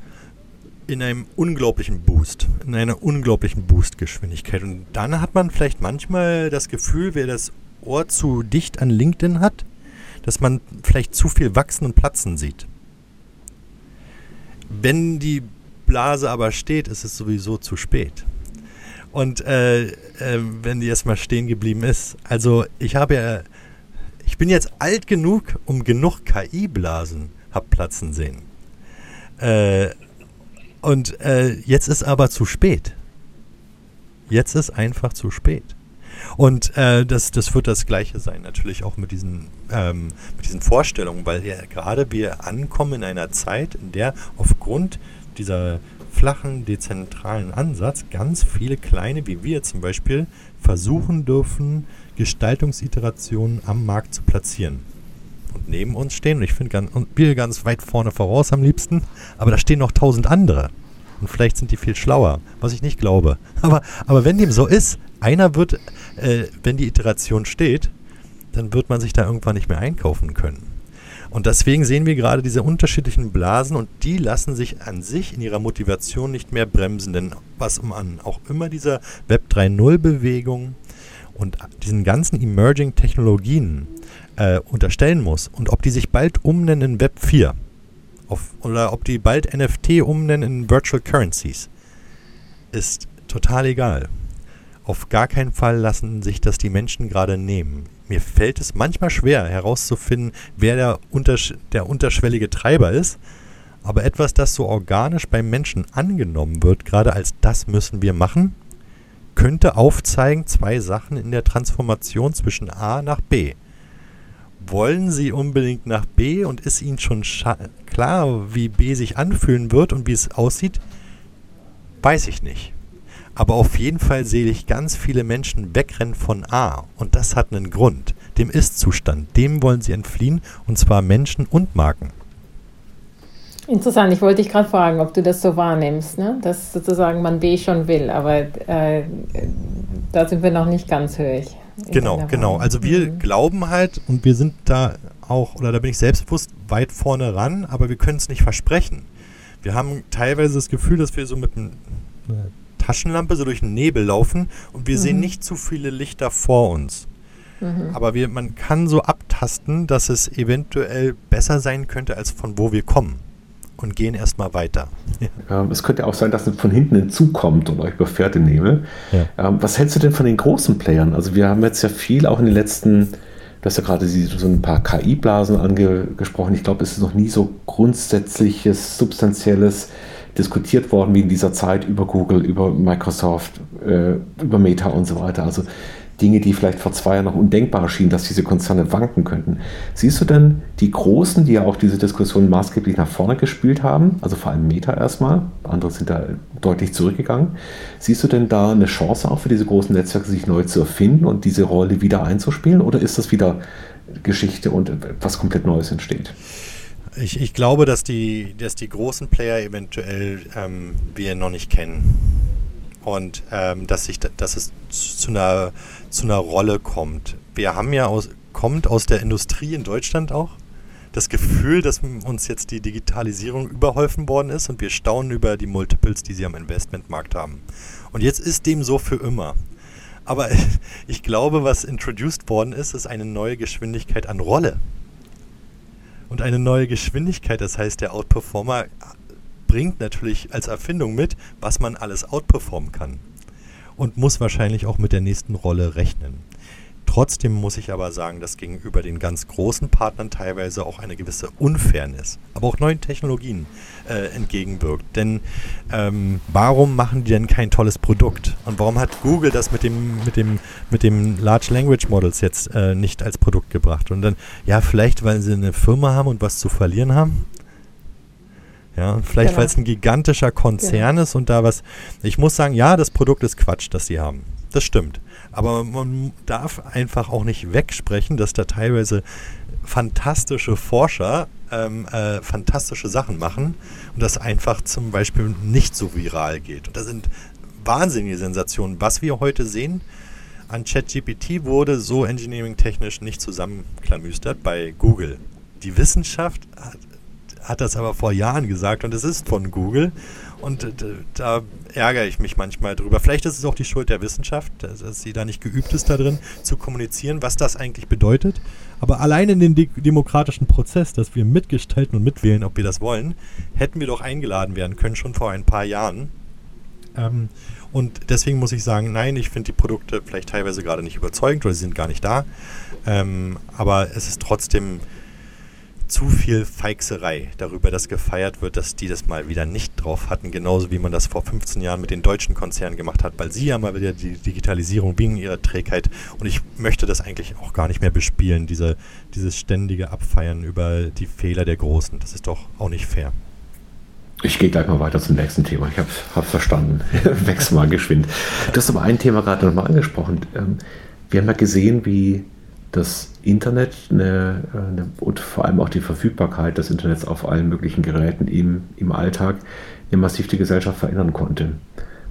in einem unglaublichen Boost, in einer unglaublichen Boostgeschwindigkeit. Und dann hat man vielleicht manchmal das Gefühl, wer das Ohr zu dicht an LinkedIn hat, dass man vielleicht zu viel wachsen und platzen sieht. Wenn die Blase aber steht, ist es sowieso zu spät. Und äh, äh, wenn die erstmal stehen geblieben ist, also ich habe ja, ich bin jetzt alt genug, um genug KI-Blasen hab platzen sehen. Äh, und äh, jetzt ist aber zu spät. Jetzt ist einfach zu spät. Und äh, das, das wird das Gleiche sein, natürlich auch mit diesen, ähm, mit diesen Vorstellungen, weil ja gerade wir ankommen in einer Zeit, in der aufgrund dieser flachen, dezentralen Ansatz ganz viele kleine, wie wir zum Beispiel, versuchen dürfen, Gestaltungsiterationen am Markt zu platzieren. Und neben uns stehen, und ich finde wir ganz weit vorne voraus am liebsten, aber da stehen noch tausend andere. Und vielleicht sind die viel schlauer, was ich nicht glaube. [LAUGHS] Aber, aber wenn dem so ist, einer wird, äh, wenn die Iteration steht, dann wird man sich da irgendwann nicht mehr einkaufen können. Und deswegen sehen wir gerade diese unterschiedlichen Blasen und die lassen sich an sich in ihrer Motivation nicht mehr bremsen. Denn was man auch immer dieser Web 3.0 Bewegung und diesen ganzen Emerging Technologien äh, unterstellen muss und ob die sich bald umnennen in Web 4 auf, oder ob die bald NFT umnennen in Virtual Currencies, ist total egal. Auf gar keinen Fall lassen sich das die Menschen gerade nehmen. Mir fällt es manchmal schwer herauszufinden, wer der, untersch der unterschwellige Treiber ist. Aber etwas, das so organisch beim Menschen angenommen wird, gerade als das müssen wir machen, könnte aufzeigen zwei Sachen in der Transformation zwischen A nach B. Wollen Sie unbedingt nach B und ist Ihnen schon klar, wie B sich anfühlen wird und wie es aussieht? Weiß ich nicht. Aber auf jeden Fall sehe ich ganz viele Menschen wegrennen von A. Und das hat einen Grund. Dem Ist-Zustand. Dem wollen sie entfliehen. Und zwar Menschen und Marken. Interessant, ich wollte dich gerade fragen, ob du das so wahrnimmst, ne? dass sozusagen man B schon will, aber äh, da sind wir noch nicht ganz hörig. Genau, genau. Also wir mhm. glauben halt und wir sind da auch, oder da bin ich selbstbewusst weit vorne ran, aber wir können es nicht versprechen. Wir haben teilweise das Gefühl, dass wir so mit einem Taschenlampe so durch den Nebel laufen und wir mhm. sehen nicht zu viele Lichter vor uns. Mhm. Aber wir, man kann so abtasten, dass es eventuell besser sein könnte, als von wo wir kommen. Und gehen erstmal weiter. Ja. [LAUGHS] Ähm, es könnte auch sein, dass es von hinten hinzukommt und euch überfährt den Nebel. Ja. Ähm, was hältst du denn von den großen Playern? Also wir haben jetzt ja viel auch in den letzten, du hast ja gerade so ein paar KI-Blasen angesprochen. Ich glaube, es ist noch nie so grundsätzliches, substanzielles diskutiert worden wie in dieser Zeit über Google, über Microsoft, äh, über Meta und so weiter. Also Dinge, die vielleicht vor zwei Jahren noch undenkbar erschienen, dass diese Konzerne wanken könnten. Siehst du denn die Großen, die ja auch diese Diskussion maßgeblich nach vorne gespielt haben, also vor allem Meta erstmal, andere sind da deutlich zurückgegangen. Siehst du denn da eine Chance auch für diese großen Netzwerke, sich neu zu erfinden und diese Rolle wieder einzuspielen? Oder ist das wieder Geschichte und was komplett Neues entsteht? Ich, ich glaube, dass die, dass die großen Player eventuell ähm, wir noch nicht kennen. Und ähm, dass, sich, dass es zu einer, zu einer Rolle kommt. Wir haben ja aus, kommt aus der Industrie in Deutschland auch das Gefühl, dass uns jetzt die Digitalisierung überholfen worden ist und wir staunen über die Multiples, die sie am Investmentmarkt haben. Und jetzt ist dem so für immer. Aber [LAUGHS] ich glaube, was introduced worden ist, ist eine neue Geschwindigkeit an Rolle. Und eine neue Geschwindigkeit, das heißt, der Outperformer bringt natürlich als Erfindung mit, was man alles outperformen kann. Und muss wahrscheinlich auch mit der nächsten Rolle rechnen. Trotzdem muss ich aber sagen, dass gegenüber den ganz großen Partnern teilweise auch eine gewisse Unfairness, aber auch neuen Technologien äh, entgegenwirkt. Denn ähm, warum machen die denn kein tolles Produkt? Und warum hat Google das mit dem, mit dem, mit dem Large Language Models jetzt äh, nicht als Produkt gebracht? Und dann, ja, vielleicht, weil sie eine Firma haben und was zu verlieren haben? Ja, vielleicht, genau. weil es ein gigantischer Konzern genau. ist und da was. Ich muss sagen, ja, das Produkt ist Quatsch, das sie haben. Das stimmt. Aber man darf einfach auch nicht wegsprechen, dass da teilweise fantastische Forscher ähm, äh, fantastische Sachen machen und das einfach zum Beispiel nicht so viral geht. Und das sind wahnsinnige Sensationen. Was wir heute sehen an ChatGPT wurde so engineering-technisch nicht zusammenklamüstert bei Google. Die Wissenschaft hat, hat das aber vor Jahren gesagt und es ist von Google. Und äh, da ärgere ich mich manchmal drüber. Vielleicht ist es auch die Schuld der Wissenschaft, dass, sie da nicht geübt ist darin, zu kommunizieren, was das eigentlich bedeutet. Aber allein in den de demokratischen Prozess, dass wir mitgestalten und mitwählen, ob wir das wollen, hätten wir doch eingeladen werden können, schon vor ein paar Jahren. Ähm, und deswegen muss ich sagen, nein, ich finde die Produkte vielleicht teilweise gerade nicht überzeugend oder sie sind gar nicht da. Ähm, aber es ist trotzdem zu viel Feixerei darüber, dass gefeiert wird, dass die das mal wieder nicht drauf hatten, genauso wie man das vor 15 Jahren mit den deutschen Konzernen gemacht hat, weil sie ja mal wieder die Digitalisierung wegen ihrer Trägheit und ich möchte das eigentlich auch gar nicht mehr bespielen, diese, dieses ständige Abfeiern über die Fehler der Großen. Das ist doch auch nicht fair. Ich gehe gleich mal weiter zum nächsten Thema. Ich habe es verstanden. [LAUGHS] Wächst mal geschwind. Du hast aber ein Thema gerade nochmal angesprochen. Ähm, wir haben ja gesehen, wie das Internet eine, eine, und vor allem auch die Verfügbarkeit des Internets auf allen möglichen Geräten im, im Alltag ja massiv die Gesellschaft verändern konnte.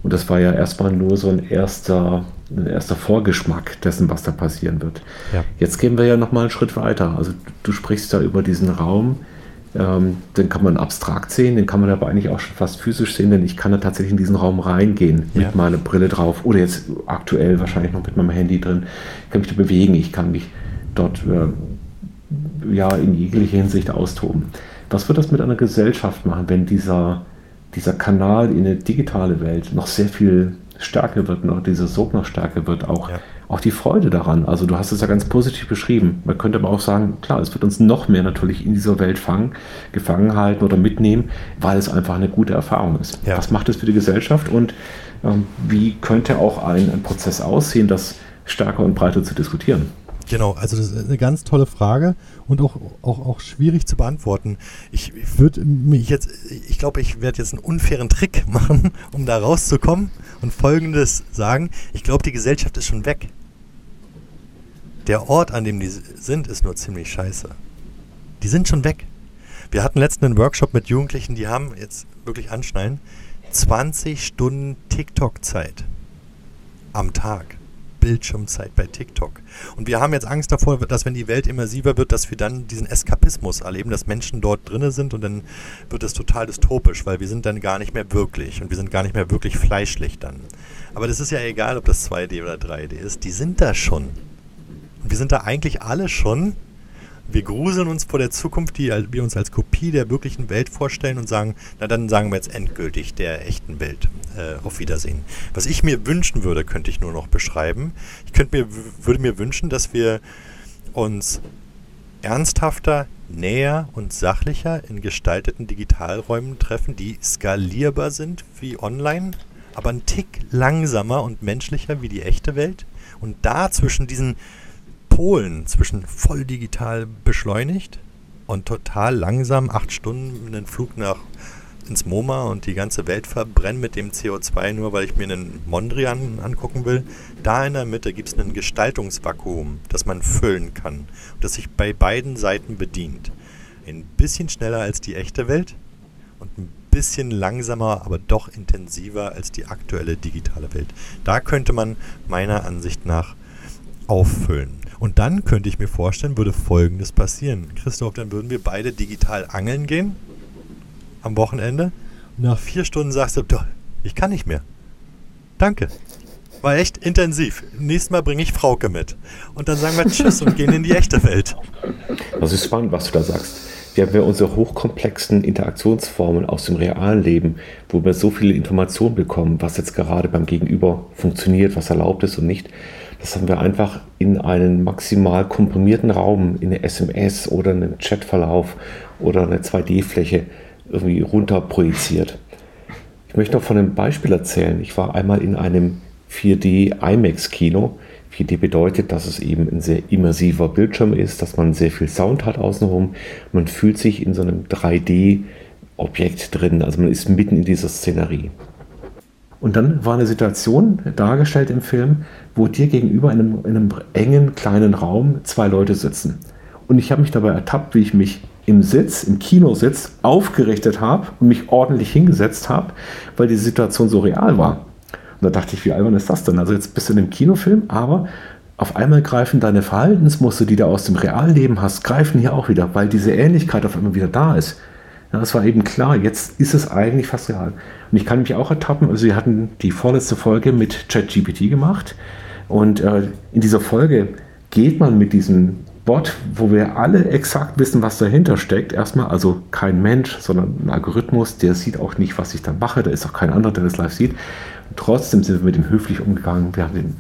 Und das war ja erstmal nur so ein erster, ein erster Vorgeschmack dessen, was da passieren wird. Ja. Jetzt gehen wir ja nochmal einen Schritt weiter. Also du sprichst da über diesen Raum, ähm, den kann man abstrakt sehen, den kann man aber eigentlich auch schon fast physisch sehen, denn ich kann da tatsächlich in diesen Raum reingehen ja. mit meiner Brille drauf oder jetzt aktuell wahrscheinlich noch mit meinem Handy drin. Ich kann mich da bewegen, ich kann mich dort äh, ja in jeglicher Hinsicht austoben. Was wird das mit einer Gesellschaft machen, wenn dieser, dieser Kanal in eine digitale Welt noch sehr viel stärker wird, noch dieser Sog noch stärker wird, auch, ja. Auch die Freude daran. Also du hast es ja ganz positiv beschrieben. Man könnte aber auch sagen, klar, es wird uns noch mehr natürlich in dieser Welt fangen, gefangen halten oder mitnehmen, weil es einfach eine gute Erfahrung ist. Ja. Was macht es für die Gesellschaft und ähm, wie könnte auch ein, ein Prozess aussehen, das stärker und breiter zu diskutieren? Genau, also das ist eine ganz tolle Frage und auch, auch, auch schwierig zu beantworten. Ich, würde mich jetzt, ich glaube, ich werde jetzt einen unfairen Trick [LAUGHS] machen, um da rauszukommen und folgendes sagen. Ich glaube, die Gesellschaft ist schon weg. Der Ort, an dem die sind, ist nur ziemlich scheiße. Die sind schon weg. Wir hatten letztens einen Workshop mit Jugendlichen, die haben jetzt wirklich anschnallen 20 Stunden TikTok-Zeit am Tag. Bildschirmzeit bei TikTok. Und wir haben jetzt Angst davor, dass wenn die Welt immersiver wird, dass wir dann diesen Eskapismus erleben, dass Menschen dort drinnen sind und dann wird es total dystopisch, weil wir sind dann gar nicht mehr wirklich und wir sind gar nicht mehr wirklich fleischlich dann. Aber das ist ja egal, ob das 2D oder 3D ist, die sind da schon. Wir sind da eigentlich alle schon wir gruseln uns vor der Zukunft, die wir uns als Kopie der wirklichen Welt vorstellen und sagen, na dann sagen wir jetzt endgültig der echten Welt äh, auf Wiedersehen. Was ich mir wünschen würde, könnte ich nur noch beschreiben. Ich könnte mir, würde mir wünschen, dass wir uns ernsthafter, näher und sachlicher in gestalteten Digitalräumen treffen, die skalierbar sind wie online, aber ein Tick langsamer und menschlicher wie die echte Welt. Und da zwischen diesen Polen zwischen voll digital beschleunigt und total langsam, acht Stunden einen Flug nach ins MoMA und die ganze Welt verbrenne mit dem CO2, nur weil ich mir einen Mondrian angucken will. Da in der Mitte gibt es ein Gestaltungsvakuum, das man füllen kann das sich bei beiden Seiten bedient. Ein bisschen schneller als die echte Welt und ein bisschen langsamer, aber doch intensiver als die aktuelle digitale Welt. Da könnte man meiner Ansicht nach auffüllen. Und dann könnte ich mir vorstellen, würde Folgendes passieren. Christoph, dann würden wir beide digital angeln gehen am Wochenende. Und nach vier Stunden sagst du, ich kann nicht mehr. Danke. War echt intensiv. Nächstes Mal bringe ich Frauke mit. Und dann sagen wir Tschüss und gehen in die echte Welt. Das ist spannend, was du da sagst. Wir haben ja unsere hochkomplexen Interaktionsformen aus dem realen Leben, wo wir so viele Informationen bekommen, was jetzt gerade beim Gegenüber funktioniert, was erlaubt ist und nicht. Das haben wir einfach in einen maximal komprimierten Raum, in eine SMS oder einen Chatverlauf oder eine 2D-Fläche irgendwie runter projiziert. Ich möchte noch von einem Beispiel erzählen. Ich war einmal in einem 4D IMAX-Kino. 4D bedeutet, dass es eben ein sehr immersiver Bildschirm ist, dass man sehr viel Sound hat außenrum. Man fühlt sich in so einem 3D-Objekt drin, also man ist mitten in dieser Szenerie. Und dann war eine Situation dargestellt im Film, wo dir gegenüber in einem, in einem engen kleinen Raum zwei Leute sitzen. Und ich habe mich dabei ertappt, wie ich mich im Sitz, im Kinositz aufgerichtet habe und mich ordentlich hingesetzt habe, weil die Situation so real war. Und da dachte ich, wie albern ist das denn? Also jetzt bist du in einem Kinofilm, aber auf einmal greifen deine Verhaltensmuster, die du aus dem Realleben hast, greifen hier auch wieder, weil diese Ähnlichkeit auf einmal wieder da ist. Ja, das war eben klar, jetzt ist es eigentlich fast real. Und ich kann mich auch ertappen, also wir hatten die vorletzte Folge mit ChatGPT gemacht und äh, in dieser Folge geht man mit diesem Bot, wo wir alle exakt wissen, was dahinter steckt. Erstmal, also kein Mensch, sondern ein Algorithmus, der sieht auch nicht, was ich da mache. Da ist auch kein anderer, der das live sieht. Und trotzdem sind wir mit ihm höflich umgegangen. Wir haben den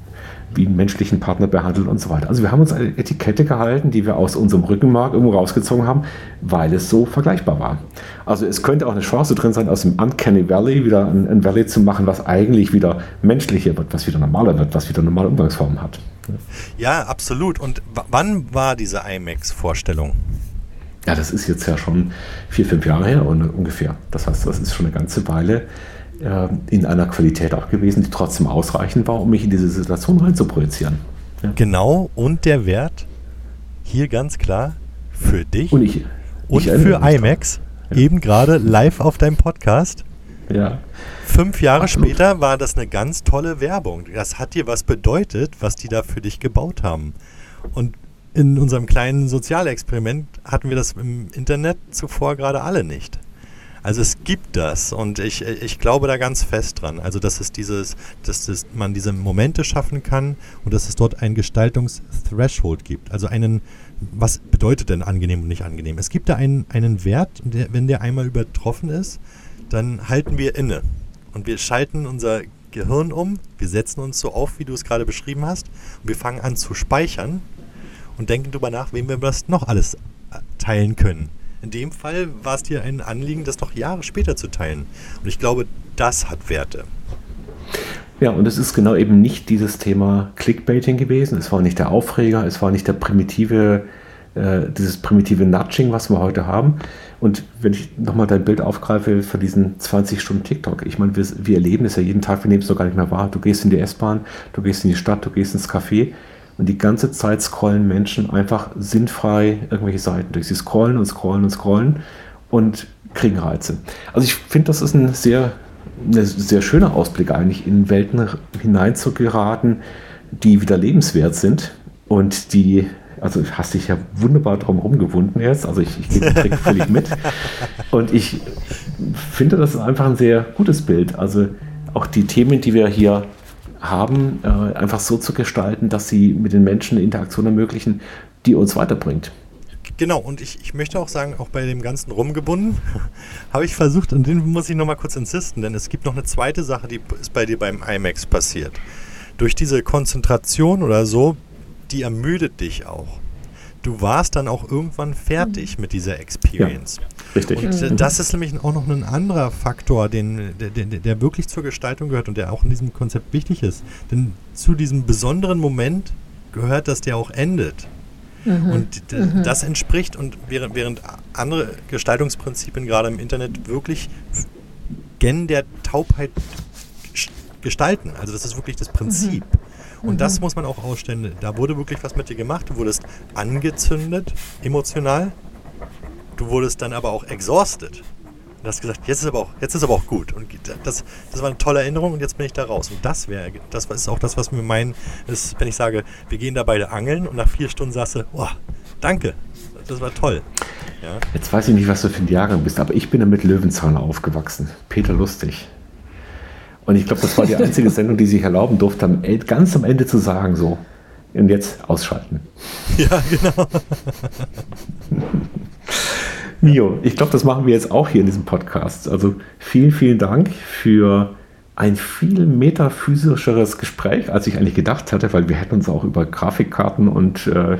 wie einen menschlichen Partner behandelt und so weiter. Also wir haben uns eine Etikette gehalten, die wir aus unserem Rückenmark irgendwo rausgezogen haben, weil es so vergleichbar war. Also es könnte auch eine Chance drin sein, aus dem Uncanny Valley wieder ein, ein Valley zu machen, was eigentlich wieder menschlicher wird, was wieder normaler wird, was wieder normale Umgangsformen hat. Ja, absolut. Und wann war diese IMAX-Vorstellung? Ja, das ist jetzt ja schon vier, fünf Jahre her ungefähr. Das heißt, das ist schon eine ganze Weile in einer Qualität auch gewesen, die trotzdem ausreichend war, um mich in diese Situation reinzuprojizieren. Ja. Genau, und der Wert hier ganz klar für dich und, ich, und ich für IMAX, ja. eben gerade live auf deinem Podcast. Ja. Fünf Jahre Absolut. später war das eine ganz tolle Werbung. Das hat dir was bedeutet, was die da für dich gebaut haben. Und in unserem kleinen Sozialexperiment hatten wir das im Internet zuvor gerade alle nicht. Also es gibt das und ich, ich glaube da ganz fest dran. Also dass es dieses, dass es, man diese Momente schaffen kann und dass es dort ein Gestaltungsthreshold gibt. Also einen, was bedeutet denn angenehm und nicht angenehm? Es gibt da einen, einen Wert, der, wenn der einmal übertroffen ist, dann halten wir inne und wir schalten unser Gehirn um, wir setzen uns so auf, wie du es gerade beschrieben hast, und wir fangen an zu speichern und denken darüber nach, wem wir das noch alles äh, teilen können. In dem Fall war es dir ein Anliegen, das noch Jahre später zu teilen. Und ich glaube, das hat Werte. Ja, und es ist genau eben nicht dieses Thema Clickbaiting gewesen. Es war nicht der Aufreger, es war nicht der primitive, äh, dieses primitive Nudging, was wir heute haben, und wenn ich nochmal dein Bild aufgreife für diesen 20 Stunden TikTok, ich meine, wir, wir erleben es ja jeden Tag, wir nehmen es doch gar nicht mehr wahr. Du gehst in die S-Bahn, du gehst in die Stadt, du gehst ins Café und die ganze Zeit scrollen Menschen einfach sinnfrei irgendwelche Seiten durch. Sie scrollen und scrollen und scrollen und kriegen Reize. Also ich finde, das ist ein sehr, ein sehr schöner Ausblick eigentlich, in Welten hineinzugeraten, die wieder lebenswert sind und die also hast dich ja wunderbar drum rumgewunden jetzt. Also ich, ich gehe den Trick völlig mit. Und ich finde, das ist einfach ein sehr gutes Bild. Also auch die Themen, die wir hier haben, äh, einfach so zu gestalten, dass sie mit den Menschen eine Interaktion ermöglichen, die uns weiterbringt. Genau, und ich, ich möchte auch sagen, auch bei dem ganzen Rumgebunden [LAUGHS] habe ich versucht, und den muss ich nochmal kurz insisten, denn es gibt noch eine zweite Sache, die ist bei dir beim IMAX passiert. Durch diese Konzentration oder so die ermüdet dich auch. Du warst dann auch irgendwann fertig mhm. mit dieser Experience. Ja, richtig. Und mhm. das ist nämlich auch noch ein anderer Faktor, den, der, der, der wirklich zur Gestaltung gehört und der auch in diesem Konzept wichtig ist. Denn zu diesem besonderen Moment gehört, dass der auch endet. Mhm. Und mhm. das entspricht und während, während andere Gestaltungsprinzipien gerade im Internet wirklich gen der Taubheit gestalten. Also das ist wirklich das Prinzip. Mhm. Und das mhm. muss man auch ausstellen. Da wurde wirklich was mit dir gemacht. Du wurdest angezündet, emotional. Du wurdest dann aber auch exhausted. Und hast gesagt, jetzt ist aber auch, jetzt ist aber auch gut. Und das, das war eine tolle Erinnerung und jetzt bin ich da raus. Und das wäre, das ist auch das, was mir meinen, ist, wenn ich sage, wir gehen da beide angeln und nach vier Stunden sagst du, oh, danke, das war toll. Ja. Jetzt weiß ich nicht, was du für ein Jahrgang bist, aber ich bin ja mit Löwenzahn aufgewachsen. Peter Lustig. Und ich glaube, das war die einzige Sendung, die sich erlauben durfte, ganz am Ende zu sagen, so, und jetzt ausschalten. [LAUGHS] Ja, genau. Mio, ich glaube, das machen wir jetzt auch hier in diesem Podcast. Also vielen, vielen Dank für ein viel metaphysischeres Gespräch, als ich eigentlich gedacht hatte, weil wir hätten uns auch über Grafikkarten und äh,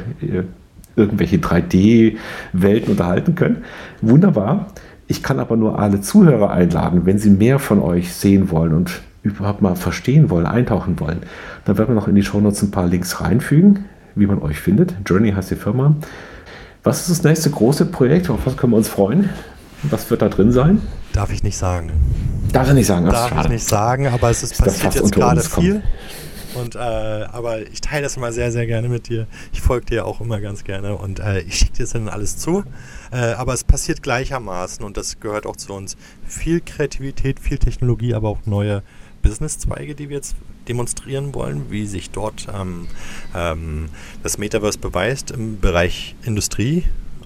irgendwelche 3D-Welten unterhalten können. Wunderbar. Ich kann aber nur alle Zuhörer einladen, wenn sie mehr von euch sehen wollen und überhaupt mal verstehen wollen, eintauchen wollen, dann werden wir noch in die Shownotes ein paar Links reinfügen, wie man euch findet. Journey heißt die Firma. Was ist das nächste große Projekt? Auf was können wir uns freuen? Was wird da drin sein? Darf ich nicht sagen. Darf ich nicht sagen? Darf ich nicht sagen, aber es ist, ist passiert jetzt gerade viel. Und, äh, aber ich teile das immer sehr, sehr gerne mit dir. Ich folge dir auch immer ganz gerne und äh, ich schicke dir das dann alles zu. Äh, aber es passiert gleichermaßen und das gehört auch zu uns. Viel Kreativität, viel Technologie, aber auch neue Businesszweige, die wir jetzt demonstrieren wollen, wie sich dort ähm, ähm, das Metaverse beweist im Bereich Industrie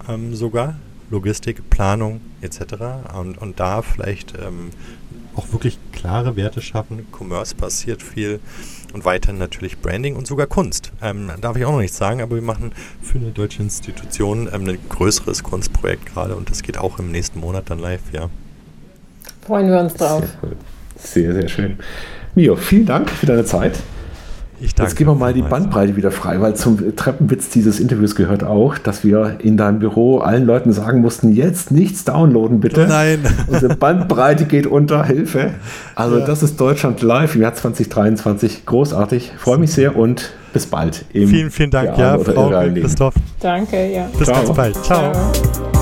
ähm, sogar, Logistik, Planung etc. Und, und da vielleicht ähm, auch wirklich klare Werte schaffen. Commerce passiert viel und weiterhin natürlich Branding und sogar Kunst. Ähm, darf ich auch noch nicht sagen, aber wir machen für eine deutsche Institution ähm, ein größeres Kunstprojekt gerade und das geht auch im nächsten Monat dann live, ja. Freuen wir uns drauf. Sehr, cool. sehr, sehr schön. Mio, vielen Dank für deine Zeit. Ich danke. Jetzt geben wir mal die Bandbreite wieder frei, weil zum Treppenwitz dieses Interviews gehört auch, dass wir in deinem Büro allen Leuten sagen mussten, jetzt nichts downloaden, bitte. Nein. [LAUGHS] Unsere Bandbreite geht unter, Hilfe. Also ja. das ist Deutschland live im Jahr 2023. Großartig. Freue mich sehr und bis bald. vielen, vielen Dank, ja, Frau Christoph. Danke, ja. Bis Ciao. ganz bald. Ciao. Ciao.